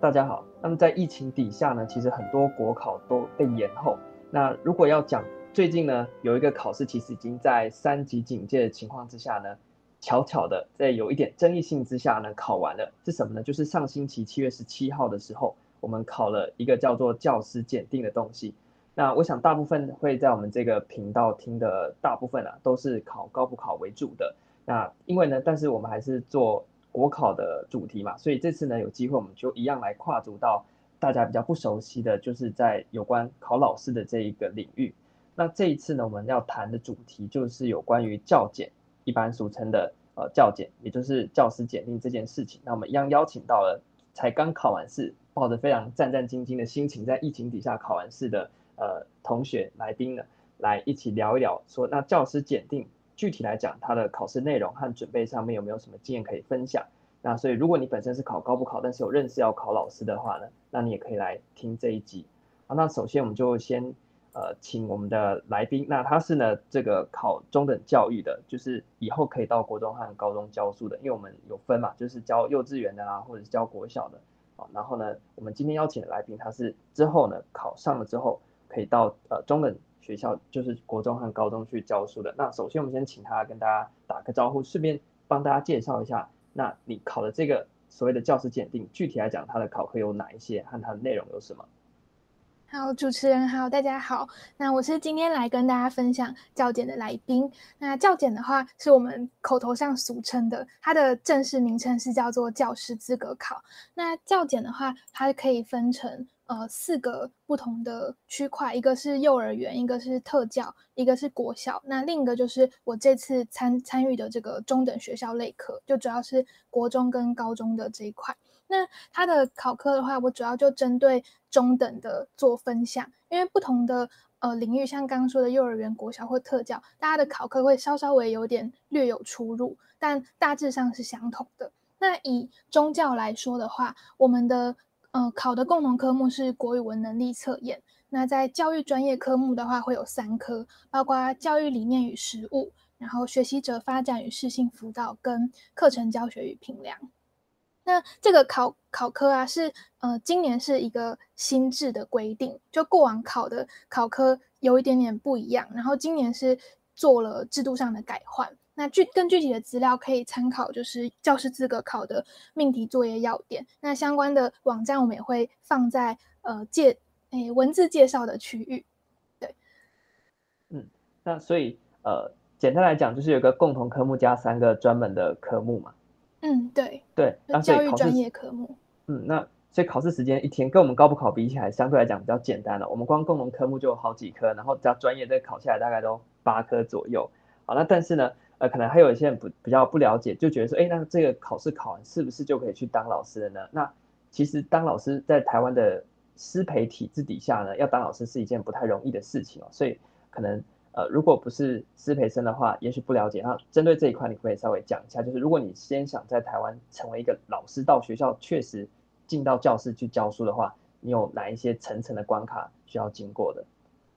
大家好。那么在疫情底下呢，其实很多国考都被延后。那如果要讲最近呢，有一个考试其实已经在三级警戒的情况之下呢，巧巧的在有一点争议性之下呢，考完了。是什么呢？就是上星期七月十七号的时候，我们考了一个叫做教师检定的东西。那我想大部分会在我们这个频道听的大部分啊，都是考高普考为主的。那因为呢，但是我们还是做。国考的主题嘛，所以这次呢，有机会我们就一样来跨足到大家比较不熟悉的，就是在有关考老师的这一个领域。那这一次呢，我们要谈的主题就是有关于教检，一般俗称的呃教检，也就是教师检定这件事情。那我们一样邀请到了才刚考完试，抱着非常战战兢兢的心情，在疫情底下考完试的呃同学来宾呢，来一起聊一聊，说那教师检定。具体来讲，它的考试内容和准备上面有没有什么经验可以分享？那所以，如果你本身是考高不考，但是有认识要考老师的话呢，那你也可以来听这一集。好，那首先我们就先呃请我们的来宾，那他是呢这个考中等教育的，就是以后可以到国中和高中教书的，因为我们有分嘛，就是教幼稚园的啊，或者是教国小的。好，然后呢，我们今天邀请的来宾，他是之后呢考上了之后可以到呃中等。学校就是国中和高中去教书的。那首先，我们先请他跟大家打个招呼，顺便帮大家介绍一下。那你考的这个所谓的教师检定，具体来讲，它的考核有哪一些，和它的内容有什么？好，主持人好，大家好。那我是今天来跟大家分享教检的来宾。那教检的话，是我们口头上俗称的，它的正式名称是叫做教师资格考。那教检的话，它可以分成。呃，四个不同的区块，一个是幼儿园，一个是特教，一个是国小，那另一个就是我这次参参与的这个中等学校类科，就主要是国中跟高中的这一块。那它的考科的话，我主要就针对中等的做分享，因为不同的呃领域，像刚刚说的幼儿园、国小或特教，大家的考科会稍稍微有点略有出入，但大致上是相同的。那以中教来说的话，我们的呃，考的共同科目是国语文能力测验。那在教育专业科目的话，会有三科，包括教育理念与实务，然后学习者发展与适性辅导，跟课程教学与评量。那这个考考科啊，是呃，今年是一个新制的规定，就过往考的考科有一点点不一样，然后今年是做了制度上的改换。那具更具体的资料可以参考，就是教师资格考的命题作业要点。那相关的网站我们也会放在呃介诶文字介绍的区域。对，嗯，那所以呃简单来讲，就是有个共同科目加三个专门的科目嘛。嗯，对对，教育专业科目。嗯，那所以考试时间一天跟我们高补考比起来，相对来讲比较简单了。我们光共同科目就有好几科，然后加专业再考下来大概都八科左右。好，那但是呢？呃，可能还有一些人不比较不了解，就觉得说，哎，那这个考试考完是不是就可以去当老师了呢？那其实当老师在台湾的师培体制底下呢，要当老师是一件不太容易的事情哦。所以可能呃，如果不是师培生的话，也许不了解。那针对这一块，你可以稍微讲一下，就是如果你先想在台湾成为一个老师，到学校确实进到教室去教书的话，你有哪一些层层的关卡需要经过的？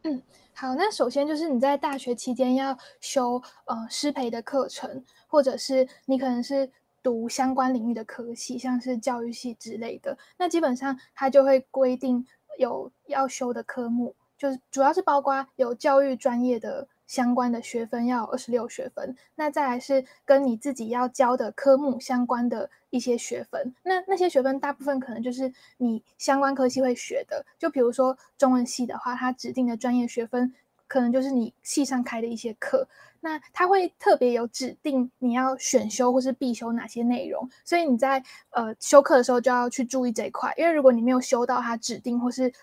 嗯，好，那首先就是你在大学期间要修呃师培的课程，或者是你可能是读相关领域的科系，像是教育系之类的，那基本上它就会规定有要修的科目，就是主要是包括有教育专业的。相关的学分要二十六学分，那再来是跟你自己要教的科目相关的一些学分，那那些学分大部分可能就是你相关科系会学的，就比如说中文系的话，它指定的专业学分可能就是你系上开的一些课，那它会特别有指定你要选修或是必修哪些内容，所以你在呃修课的时候就要去注意这一块，因为如果你没有修到它指定或是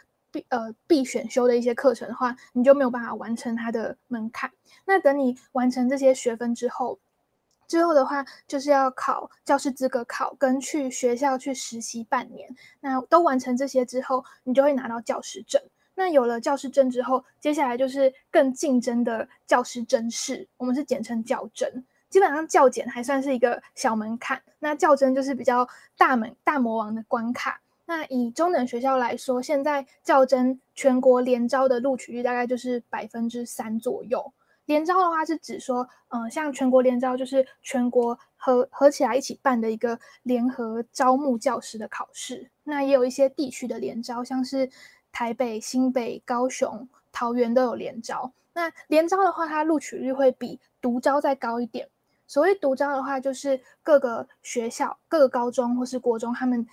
呃必选修的一些课程的话，你就没有办法完成它的门槛。那等你完成这些学分之后，之后的话就是要考教师资格考，跟去学校去实习半年。那都完成这些之后，你就会拿到教师证。那有了教师证之后，接下来就是更竞争的教师甄试，我们是简称教甄。基本上教检还算是一个小门槛，那教甄就是比较大门大魔王的关卡。那以中等学校来说，现在较真全国联招的录取率大概就是百分之三左右，联招的话是指说，嗯、像全国联招就是全国合合起来一起办的一个联合招募教师的考试。那也有一些地区的联招，像是台北、新北、高雄、桃园都有联招。那联招的话，它录取率会比独招再高一点。所谓独招的话，就是各个学校、各个高中或是国中，他们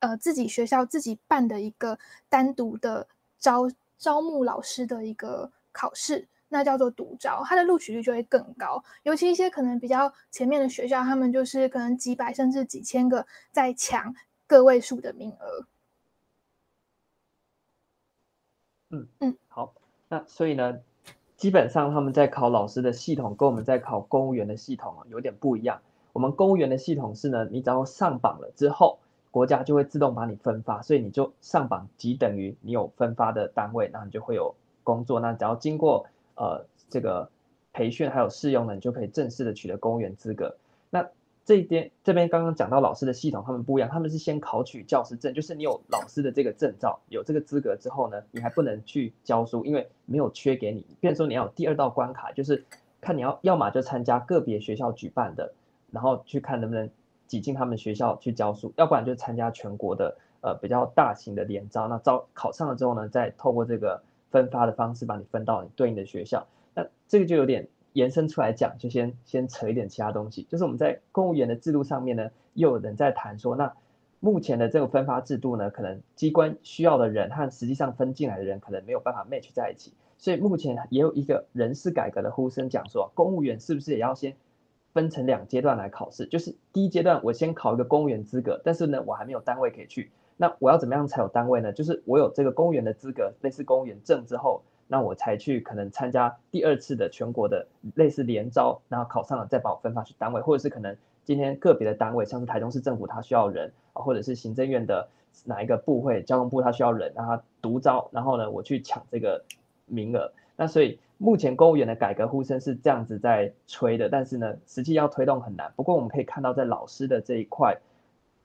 呃自己学校自己办的一个单独的招招募老师的一个考试，那叫做独招，它的录取率就会更高。尤其一些可能比较前面的学校，他们就是可能几百甚至几千个在抢个位数的名额。嗯嗯，好，那所以呢？基本上他们在考老师的系统跟我们在考公务员的系统啊有点不一样。我们公务员的系统是呢，你只要上榜了之后，国家就会自动把你分发，所以你就上榜即等于你有分发的单位，那你就会有工作。那只要经过呃这个培训还有试用呢，你就可以正式的取得公务员资格。那这边这边刚刚讲到老师的系统，他们不一样，他们是先考取教师证，就是你有老师的这个证照，有这个资格之后呢，你还不能去教书，因为没有缺给你。变成说你要有第二道关卡，就是看你要要么就参加个别学校举办的，然后去看能不能挤进他们学校去教书，要不然就参加全国的呃比较大型的联招。那招考上了之后呢，再透过这个分发的方式把你分到你对应的学校。那这个就有点。延伸出来讲，就先先扯一点其他东西，就是我们在公务员的制度上面呢，又有人在谈说，那目前的这个分发制度呢，可能机关需要的人和实际上分进来的人可能没有办法 match 在一起，所以目前也有一个人事改革的呼声，讲说公务员是不是也要先分成两阶段来考试？就是第一阶段我先考一个公务员资格，但是呢，我还没有单位可以去，那我要怎么样才有单位呢？就是我有这个公务员的资格，类似公务员证之后。那我才去可能参加第二次的全国的类似联招，然后考上了再把我分发去单位，或者是可能今天个别的单位，像是台中市政府他需要人啊，或者是行政院的哪一个部会，交通部他需要人，让他独招，然后呢我去抢这个名额。那所以目前公务员的改革呼声是这样子在吹的，但是呢实际要推动很难。不过我们可以看到在老师的这一块。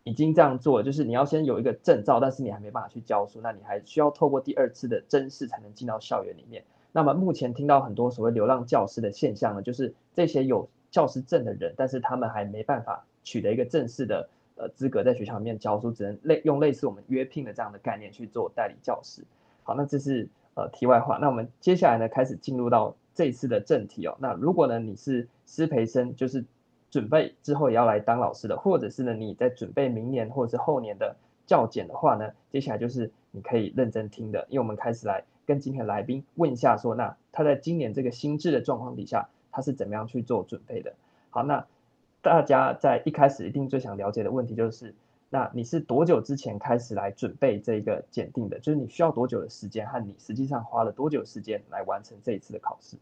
已经这样做，就是你要先有一个证照，但是你还没办法去教书，那你还需要透过第二次的甄试才能进到校园里面。那么目前听到很多所谓流浪教师的现象呢，就是这些有教师证的人，但是他们还没办法取得一个正式的呃资格，在学校里面教书，只能类用类似我们约聘的这样的概念去做代理教师。好，那这是呃题外话。那我们接下来呢，开始进入到这一次的正题哦。那如果呢你是师培生，就是。准备之后也要来当老师的，或者是呢你在准备明年或者是后年的教检的话呢，接下来就是你可以认真听的，因为我们开始来跟今天的来宾问一下说，那他在今年这个心智的状况底下，他是怎么样去做准备的？好，那大家在一开始一定最想了解的问题就是，那你是多久之前开始来准备这个检定的？就是你需要多久的时间，和你实际上花了多久时间来完成这一次的考试？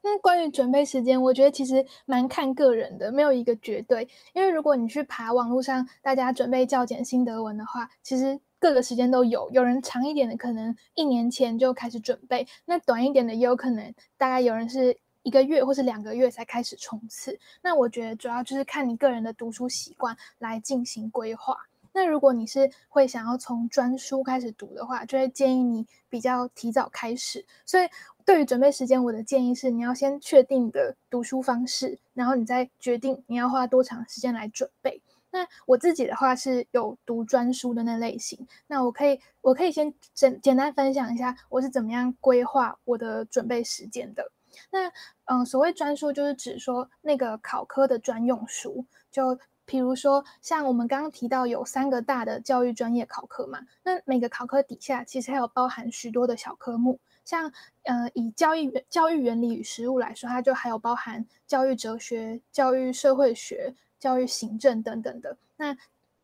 那关于准备时间，我觉得其实蛮看个人的，没有一个绝对。因为如果你去爬网络上大家准备教检心得文的话，其实各个时间都有。有人长一点的，可能一年前就开始准备；那短一点的，也有可能大概有人是一个月或是两个月才开始冲刺。那我觉得主要就是看你个人的读书习惯来进行规划。那如果你是会想要从专书开始读的话，就会建议你比较提早开始。所以。对于准备时间，我的建议是，你要先确定你的读书方式，然后你再决定你要花多长时间来准备。那我自己的话是有读专书的那类型，那我可以，我可以先简简单分享一下我是怎么样规划我的准备时间的。那嗯，所谓专书就是指说那个考科的专用书，就比如说像我们刚刚提到有三个大的教育专业考科嘛，那每个考科底下其实还有包含许多的小科目。像呃，以教育原教育原理与实务来说，它就还有包含教育哲学、教育社会学、教育行政等等的。那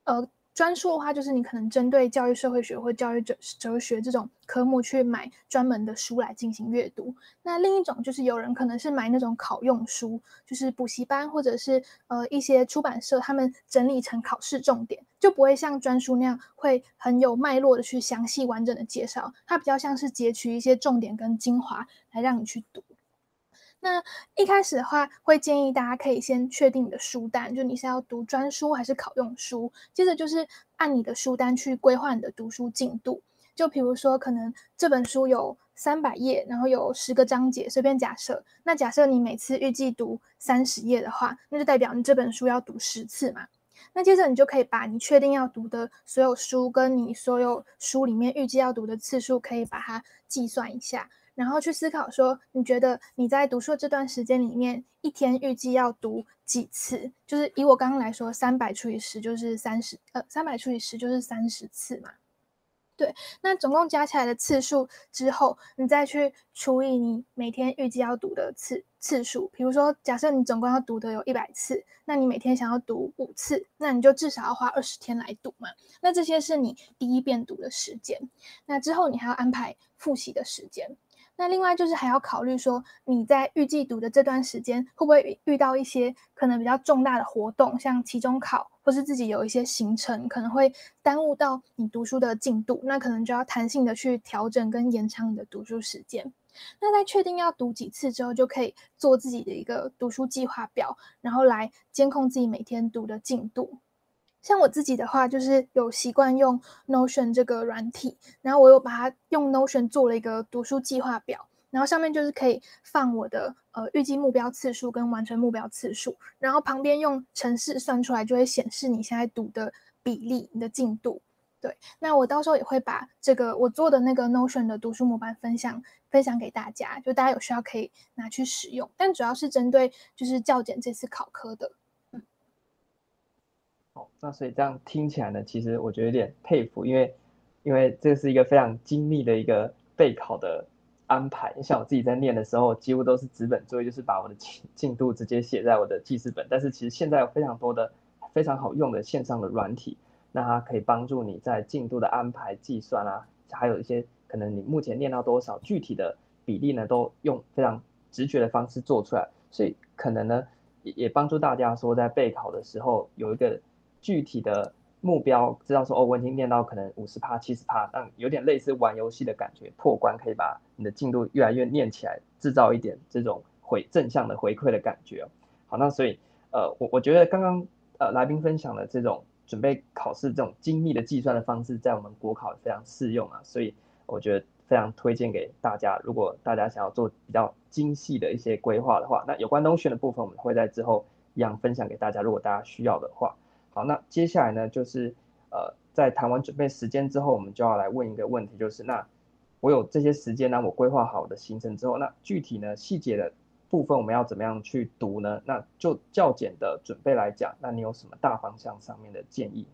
呃。专书的话，就是你可能针对教育社会学或教育哲哲学这种科目去买专门的书来进行阅读。那另一种就是有人可能是买那种考用书，就是补习班或者是呃一些出版社他们整理成考试重点，就不会像专书那样会很有脉络的去详细完整的介绍，它比较像是截取一些重点跟精华来让你去读。那一开始的话，会建议大家可以先确定你的书单，就你是要读专书还是考用书。接着就是按你的书单去规划你的读书进度。就比如说，可能这本书有三百页，然后有十个章节，随便假设。那假设你每次预计读三十页的话，那就代表你这本书要读十次嘛。那接着你就可以把你确定要读的所有书，跟你所有书里面预计要读的次数，可以把它计算一下。然后去思考说，你觉得你在读书这段时间里面，一天预计要读几次？就是以我刚刚来说，三百除以十就是三十，呃，三百除以十就是三十次嘛。对，那总共加起来的次数之后，你再去除以你每天预计要读的次次数。比如说，假设你总共要读的有一百次，那你每天想要读五次，那你就至少要花二十天来读嘛。那这些是你第一遍读的时间，那之后你还要安排复习的时间。那另外就是还要考虑说，你在预计读的这段时间，会不会遇到一些可能比较重大的活动，像期中考，或是自己有一些行程，可能会耽误到你读书的进度，那可能就要弹性的去调整跟延长你的读书时间。那在确定要读几次之后，就可以做自己的一个读书计划表，然后来监控自己每天读的进度。像我自己的话，就是有习惯用 Notion 这个软体，然后我又把它用 Notion 做了一个读书计划表，然后上面就是可以放我的呃预计目标次数跟完成目标次数，然后旁边用程式算出来就会显示你现在读的比例、你的进度。对，那我到时候也会把这个我做的那个 Notion 的读书模板分享分享给大家，就大家有需要可以拿去使用，但主要是针对就是教检这次考科的。哦，那所以这样听起来呢，其实我觉得有点佩服，因为因为这是一个非常精密的一个备考的安排。像我自己在念的时候，几乎都是纸本作业，就是把我的进进度直接写在我的记事本。但是其实现在有非常多的非常好用的线上的软体，那它可以帮助你在进度的安排、计算啊，还有一些可能你目前念到多少具体的比例呢，都用非常直觉的方式做出来。所以可能呢，也也帮助大家说在备考的时候有一个。具体的目标，知道说哦，我已经念到可能五十趴、七十趴，但有点类似玩游戏的感觉，破关可以把你的进度越来越念起来，制造一点这种回正向的回馈的感觉。好，那所以呃，我我觉得刚刚呃来宾分享的这种准备考试这种精密的计算的方式，在我们国考非常适用啊，所以我觉得非常推荐给大家。如果大家想要做比较精细的一些规划的话，那有关 Notion 的部分，我们会在之后一样分享给大家。如果大家需要的话。好，那接下来呢，就是呃，在谈完准备时间之后，我们就要来问一个问题，就是那我有这些时间呢，我规划好的行程之后，那具体呢细节的部分我们要怎么样去读呢？那就较简的准备来讲，那你有什么大方向上面的建议？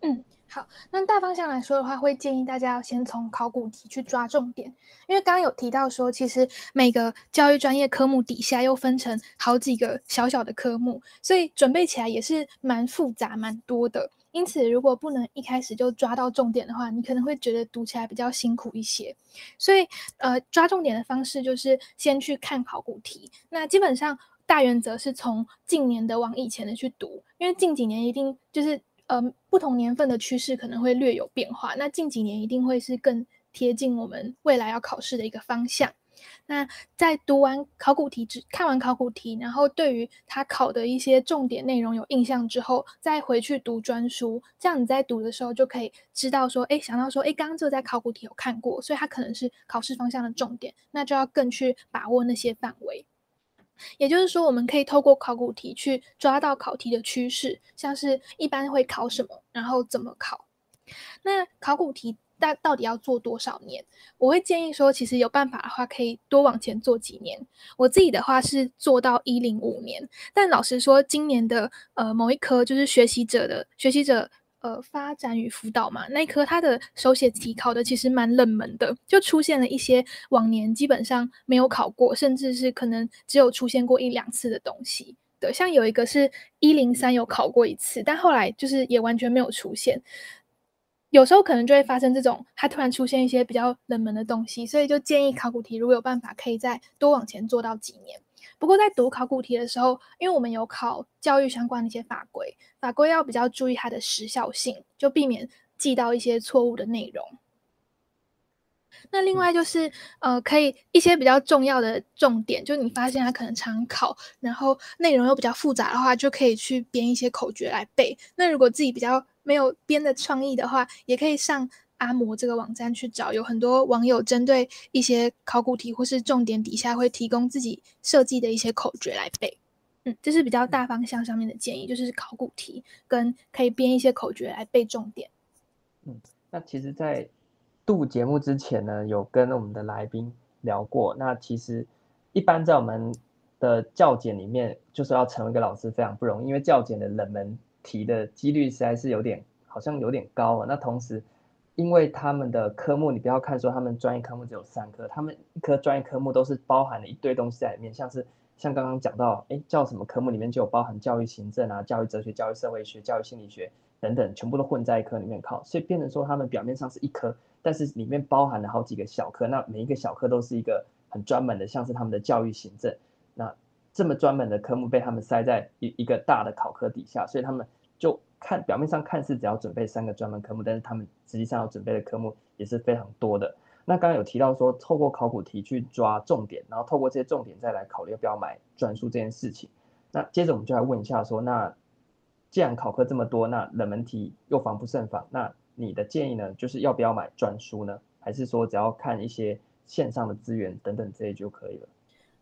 嗯。好，那大方向来说的话，会建议大家要先从考古题去抓重点，因为刚刚有提到说，其实每个教育专业科目底下又分成好几个小小的科目，所以准备起来也是蛮复杂、蛮多的。因此，如果不能一开始就抓到重点的话，你可能会觉得读起来比较辛苦一些。所以，呃，抓重点的方式就是先去看考古题。那基本上大原则是从近年的往以前的去读，因为近几年一定就是。呃，不同年份的趋势可能会略有变化。那近几年一定会是更贴近我们未来要考试的一个方向。那在读完考古题之，看完考古题，然后对于他考的一些重点内容有印象之后，再回去读专书，这样你在读的时候就可以知道说，哎，想到说，哎，刚刚这个在考古题有看过，所以它可能是考试方向的重点，那就要更去把握那些范围。也就是说，我们可以透过考古题去抓到考题的趋势，像是一般会考什么，然后怎么考。那考古题大到底要做多少年？我会建议说，其实有办法的话，可以多往前做几年。我自己的话是做到一零五年，但老实说，今年的呃某一科就是学习者的学习者。呃，发展与辅导嘛，那一科它的手写题考的其实蛮冷门的，就出现了一些往年基本上没有考过，甚至是可能只有出现过一两次的东西。对，像有一个是一零三有考过一次，但后来就是也完全没有出现。有时候可能就会发生这种，它突然出现一些比较冷门的东西，所以就建议考古题如果有办法，可以再多往前做到几年。不过在读考古题的时候，因为我们有考教育相关的一些法规，法规要比较注意它的时效性，就避免记到一些错误的内容。那另外就是，呃，可以一些比较重要的重点，就你发现它可能常考，然后内容又比较复杂的话，就可以去编一些口诀来背。那如果自己比较没有编的创意的话，也可以上阿摩这个网站去找，有很多网友针对一些考古题或是重点底下会提供自己设计的一些口诀来背。嗯，这是比较大方向上面的建议，就是考古题跟可以编一些口诀来背重点。嗯，那其实，在录节目之前呢，有跟我们的来宾聊过。那其实一般在我们的教检里面，就是要成为一个老师非常不容易，因为教检的冷门题的几率实在是有点，好像有点高啊。那同时，因为他们的科目，你不要看说他们专业科目只有三科，他们一科专业科目都是包含了一堆东西在里面，像是像刚刚讲到，哎，叫什么科目里面就有包含教育行政啊、教育哲学、教育社会学、教育心理学等等，全部都混在一科里面考，所以变成说他们表面上是一科，但是里面包含了好几个小科，那每一个小科都是一个很专门的，像是他们的教育行政。那这么专门的科目被他们塞在一一个大的考科底下，所以他们就看表面上看似只要准备三个专门科目，但是他们实际上要准备的科目也是非常多的。那刚刚有提到说，透过考古题去抓重点，然后透过这些重点再来考虑要不要买专书这件事情。那接着我们就来问一下说，那既然考科这么多，那冷门题又防不胜防，那你的建议呢，就是要不要买专书呢？还是说只要看一些线上的资源等等这些就可以了？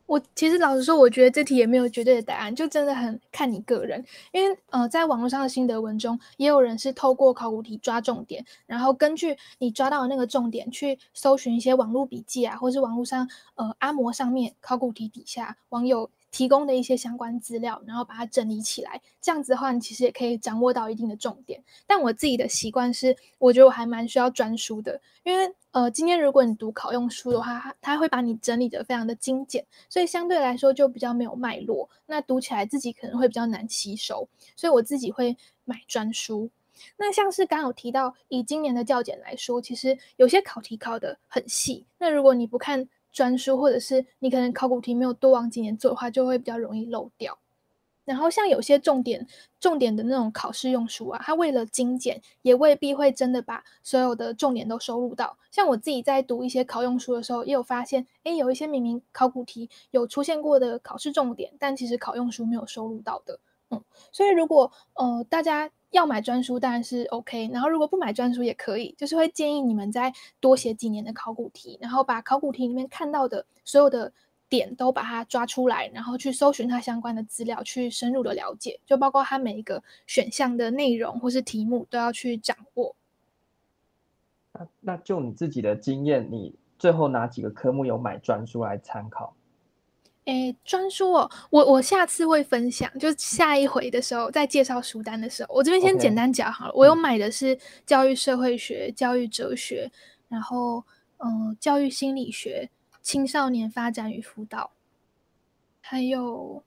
我其实老实说，我觉得这题也没有绝对的答案，就真的很看你个人。因为呃，在网络上的心得文中，也有人是透过考古题抓重点，然后根据你抓到的那个重点去搜寻一些网络笔记啊，或是网络上呃阿摩上面考古题底下网友提供的一些相关资料，然后把它整理起来。这样子的话，你其实也可以掌握到一定的重点。但我自己的习惯是，我觉得我还蛮需要专书的，因为。呃，今天如果你读考用书的话，它它会把你整理得非常的精简，所以相对来说就比较没有脉络，那读起来自己可能会比较难吸收，所以我自己会买专书。那像是刚有提到，以今年的教检来说，其实有些考题考得很细，那如果你不看专书，或者是你可能考古题没有多往几年做的话，就会比较容易漏掉。然后像有些重点重点的那种考试用书啊，它为了精简，也未必会真的把所有的重点都收录到。像我自己在读一些考用书的时候，也有发现，哎，有一些明明考古题有出现过的考试重点，但其实考用书没有收录到的。嗯，所以如果呃大家要买专书，当然是 OK。然后如果不买专书也可以，就是会建议你们再多写几年的考古题，然后把考古题里面看到的所有的。点都把它抓出来，然后去搜寻它相关的资料，去深入的了解，就包括它每一个选项的内容或是题目都要去掌握。那那就你自己的经验，你最后哪几个科目有买专书来参考？诶，专书哦，我我下次会分享，就下一回的时候再介绍书单的时候，我这边先简单讲好了。我有买的是教育社会学、教育哲学，然后嗯、呃，教育心理学。青少年发展与辅导，还有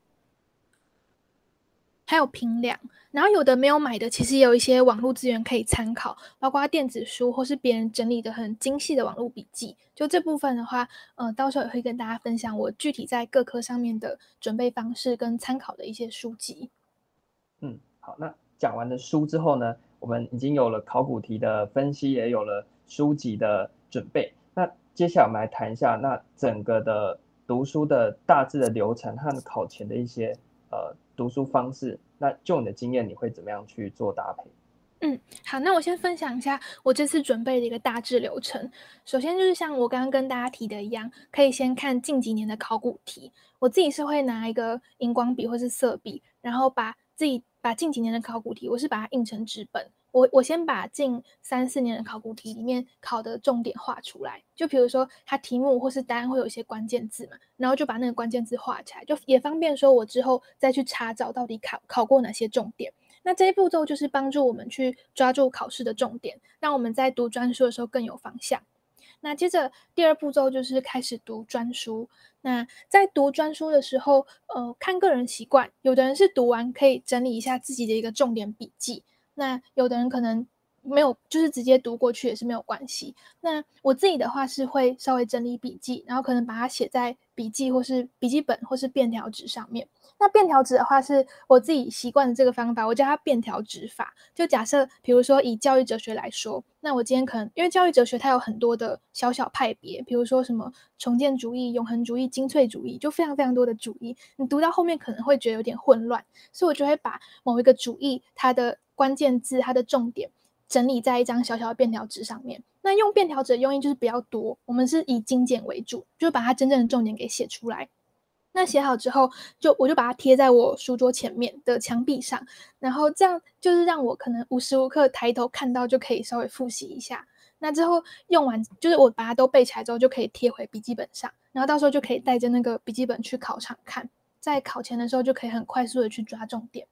还有评量，然后有的没有买的，其实也有一些网络资源可以参考，包括电子书或是别人整理的很精细的网络笔记。就这部分的话，呃，到时候也会跟大家分享我具体在各科上面的准备方式跟参考的一些书籍。嗯，好，那讲完了书之后呢，我们已经有了考古题的分析，也有了书籍的准备。那接下来我们来谈一下，那整个的读书的大致的流程和考前的一些呃读书方式。那就你的经验，你会怎么样去做搭配？嗯，好，那我先分享一下我这次准备的一个大致流程。首先就是像我刚刚跟大家提的一样，可以先看近几年的考古题。我自己是会拿一个荧光笔或是色笔，然后把自己把近几年的考古题，我是把它印成纸本。我我先把近三四年的考古题里面考的重点画出来，就比如说它题目或是答案会有一些关键字嘛，然后就把那个关键字画起来，就也方便说我之后再去查找到底考考过哪些重点。那这一步骤就是帮助我们去抓住考试的重点，让我们在读专书的时候更有方向。那接着第二步骤就是开始读专书。那在读专书的时候，呃，看个人习惯，有的人是读完可以整理一下自己的一个重点笔记。那有的人可能没有，就是直接读过去也是没有关系。那我自己的话是会稍微整理笔记，然后可能把它写在笔记或是笔记本或是便条纸上面。那便条纸的话是我自己习惯的这个方法，我叫它便条纸法。就假设，比如说以教育哲学来说，那我今天可能因为教育哲学它有很多的小小派别，比如说什么重建主义、永恒主义、精粹主义，就非常非常多的主义，你读到后面可能会觉得有点混乱，所以我就会把某一个主义它的关键字、它的重点整理在一张小小的便条纸上面。那用便条纸的用意就是比较多，我们是以精简为主，就把它真正的重点给写出来。那写好之后，就我就把它贴在我书桌前面的墙壁上，然后这样就是让我可能无时无刻抬头看到就可以稍微复习一下。那之后用完，就是我把它都背起来之后，就可以贴回笔记本上，然后到时候就可以带着那个笔记本去考场看，在考前的时候就可以很快速的去抓重点。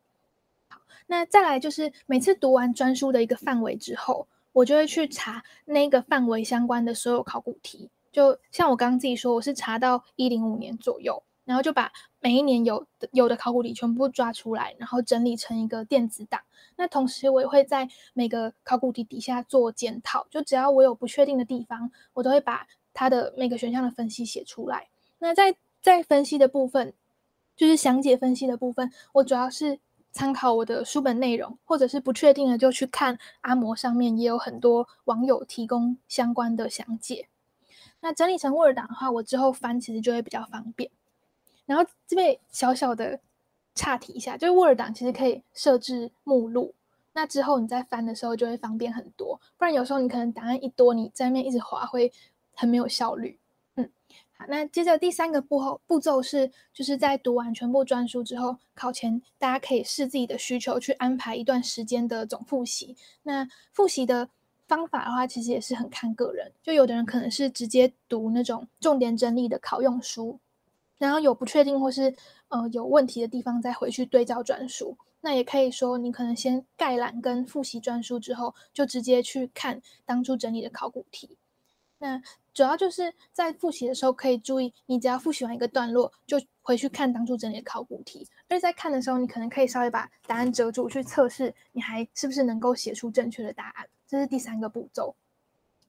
那再来就是每次读完专书的一个范围之后，我就会去查那个范围相关的所有考古题，就像我刚刚自己说，我是查到一零五年左右。然后就把每一年有的有的考古题全部抓出来，然后整理成一个电子档。那同时我也会在每个考古题底下做检讨，就只要我有不确定的地方，我都会把它的每个选项的分析写出来。那在在分析的部分，就是详解分析的部分，我主要是参考我的书本内容，或者是不确定的就去看阿摩上面也有很多网友提供相关的详解。那整理成 Word 档的话，我之后翻其实就会比较方便。然后这边小小的岔题一下，就是 Word 档其实可以设置目录，那之后你再翻的时候就会方便很多。不然有时候你可能档案一多，你在那边一直划会很没有效率。那接着第三个步后步骤是，就是在读完全部专书之后，考前大家可以视自己的需求去安排一段时间的总复习。那复习的方法的话，其实也是很看个人，就有的人可能是直接读那种重点整理的考用书。然后有不确定或是呃有问题的地方，再回去对照专书。那也可以说，你可能先概览跟复习专书之后，就直接去看当初整理的考古题。那主要就是在复习的时候，可以注意，你只要复习完一个段落，就回去看当初整理的考古题。而在看的时候，你可能可以稍微把答案遮住，去测试你还是不是能够写出正确的答案。这是第三个步骤。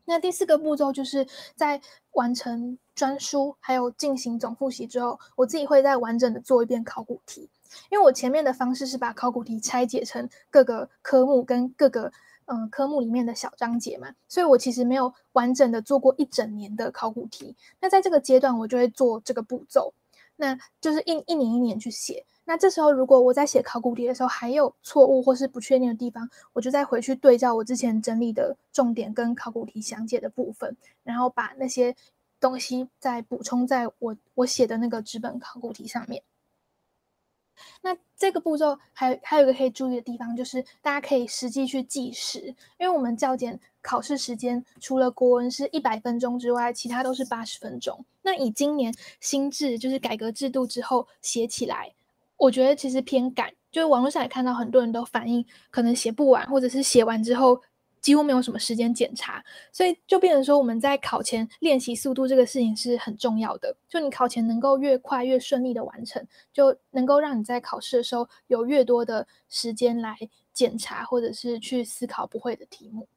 那第四个步骤就是在完成专书还有进行总复习之后，我自己会再完整的做一遍考古题，因为我前面的方式是把考古题拆解成各个科目跟各个嗯、科目里面的小章节嘛，所以我其实没有完整的做过一整年的考古题。那在这个阶段，我就会做这个步骤，那就是一一年一年去写。那这时候，如果我在写考古题的时候还有错误或是不确定的地方，我就再回去对照我之前整理的重点跟考古题详解的部分，然后把那些东西再补充在我我写的那个纸本考古题上面。那这个步骤还还有一个可以注意的地方，就是大家可以实际去计时，因为我们教检考试时间除了国文是一百分钟之外，其他都是八十分钟。那以今年新制就是改革制度之后写起来。我觉得其实偏赶，就是网络上也看到很多人都反映，可能写不完，或者是写完之后几乎没有什么时间检查，所以就变成说我们在考前练习速度这个事情是很重要的。就你考前能够越快越顺利的完成，就能够让你在考试的时候有越多的时间来检查或者是去思考不会的题目。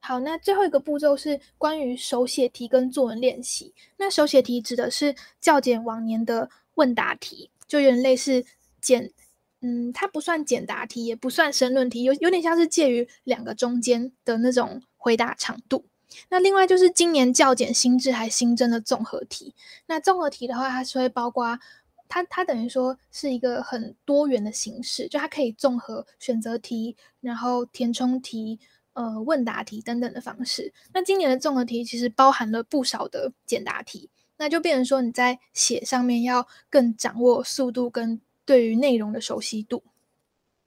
好，那最后一个步骤是关于手写题跟作文练习。那手写题指的是教检往年的问答题。就有点类似简，嗯，它不算简答题，也不算申论题，有有点像是介于两个中间的那种回答长度。那另外就是今年教检新制还新增了综合题。那综合题的话，它是会包括它，它等于说是一个很多元的形式，就它可以综合选择题，然后填充题，呃，问答题等等的方式。那今年的综合题其实包含了不少的简答题。那就变成说，你在写上面要更掌握速度跟对于内容的熟悉度。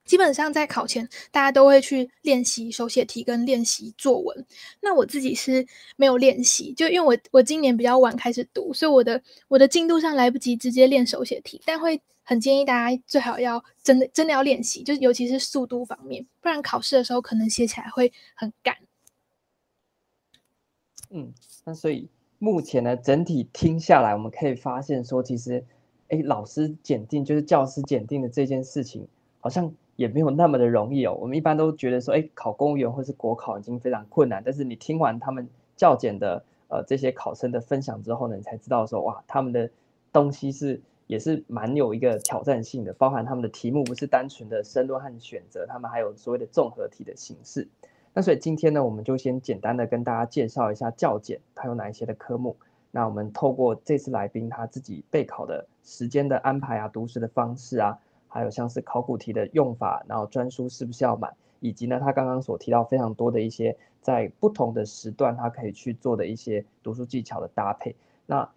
基本上在考前，大家都会去练习手写题跟练习作文。那我自己是没有练习，就因为我我今年比较晚开始读，所以我的我的进度上来不及直接练手写题。但会很建议大家最好要真的真的要练习，就尤其是速度方面，不然考试的时候可能写起来会很赶。嗯，那所以。目前呢，整体听下来，我们可以发现说，其实，哎，老师检定就是教师检定的这件事情，好像也没有那么的容易哦。我们一般都觉得说，哎，考公务员或是国考已经非常困难，但是你听完他们教检的呃这些考生的分享之后呢，你才知道说，哇，他们的东西是也是蛮有一个挑战性的，包含他们的题目不是单纯的申论和选择，他们还有所谓的综合题的形式。那所以今天呢，我们就先简单的跟大家介绍一下教检它有哪一些的科目。那我们透过这次来宾他自己备考的时间的安排啊，读书的方式啊，还有像是考古题的用法，然后专书是不是要买，以及呢，他刚刚所提到非常多的一些在不同的时段他可以去做的一些读书技巧的搭配。那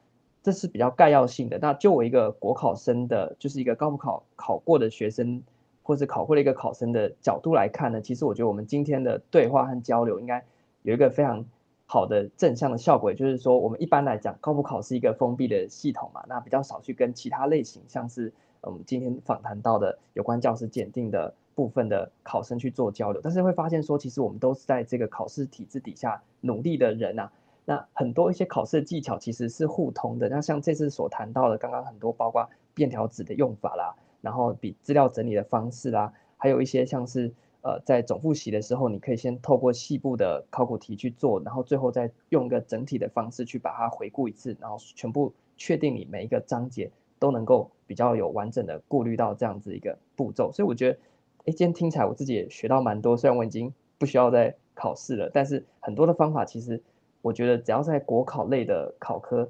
这是比较概要性的。那就我一个国考生的，就是一个高普考考过的学生，或是考过的一个考生的角度来看呢，其实我觉得我们今天的对话和交流应该有一个非常好的正向的效果，也就是说我们一般来讲，高普考是一个封闭的系统嘛，那比较少去跟其他类型，像是我们今天访谈到的有关教师检定的。部分的考生去做交流，但是会发现说，其实我们都是在这个考试体制底下努力的人啊。那很多一些考试的技巧其实是互通的。那像这次所谈到的，刚刚很多包括便条纸的用法啦，然后比资料整理的方式啦，还有一些像是呃在总复习的时候，你可以先透过细部的考古题去做，然后最后再用一个整体的方式去把它回顾一次，然后全部确定你每一个章节都能够比较有完整的过滤到这样子一个步骤。所以我觉得。哎，今天听起来我自己也学到蛮多。虽然我已经不需要再考试了，但是很多的方法其实我觉得只要在国考类的考科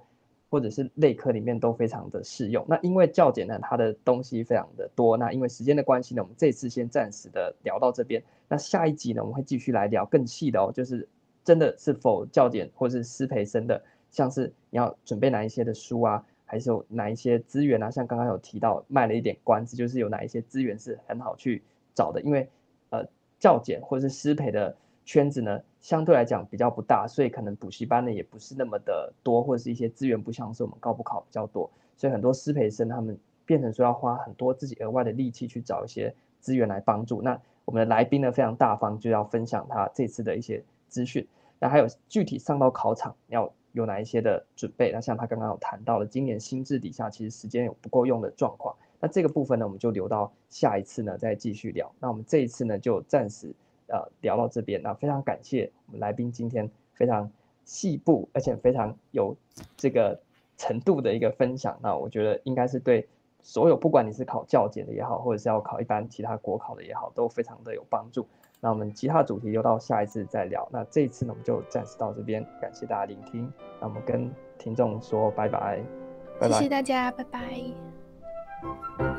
或者是类科里面都非常的适用。那因为教检呢，它的东西非常的多。那因为时间的关系呢，我们这次先暂时的聊到这边。那下一集呢，我们会继续来聊更细的哦，就是真的是否教检或是师培生的，像是你要准备哪一些的书啊。还是有哪一些资源啊？像刚刚有提到卖了一点关子，就是有哪一些资源是很好去找的，因为呃教检或者是师培的圈子呢，相对来讲比较不大，所以可能补习班呢也不是那么的多，或者是一些资源不像是我们高补考比较多，所以很多师培生他们变成说要花很多自己额外的力气去找一些资源来帮助。那我们的来宾呢非常大方，就要分享他这次的一些资讯。那还有具体上到考场要。有哪一些的准备？那像他刚刚有谈到了，今年新制底下其实时间有不够用的状况。那这个部分呢，我们就留到下一次呢再继续聊。那我们这一次呢就暂时呃聊到这边。那非常感谢我们来宾今天非常细部而且非常有这个程度的一个分享。那我觉得应该是对所有不管你是考教检的也好，或者是要考一般其他国考的也好，都非常的有帮助。那我们其他主题留到下一次再聊。那这一次呢，我们就暂时到这边，感谢大家聆听。那我们跟听众说拜拜，拜拜，谢谢大家，拜拜。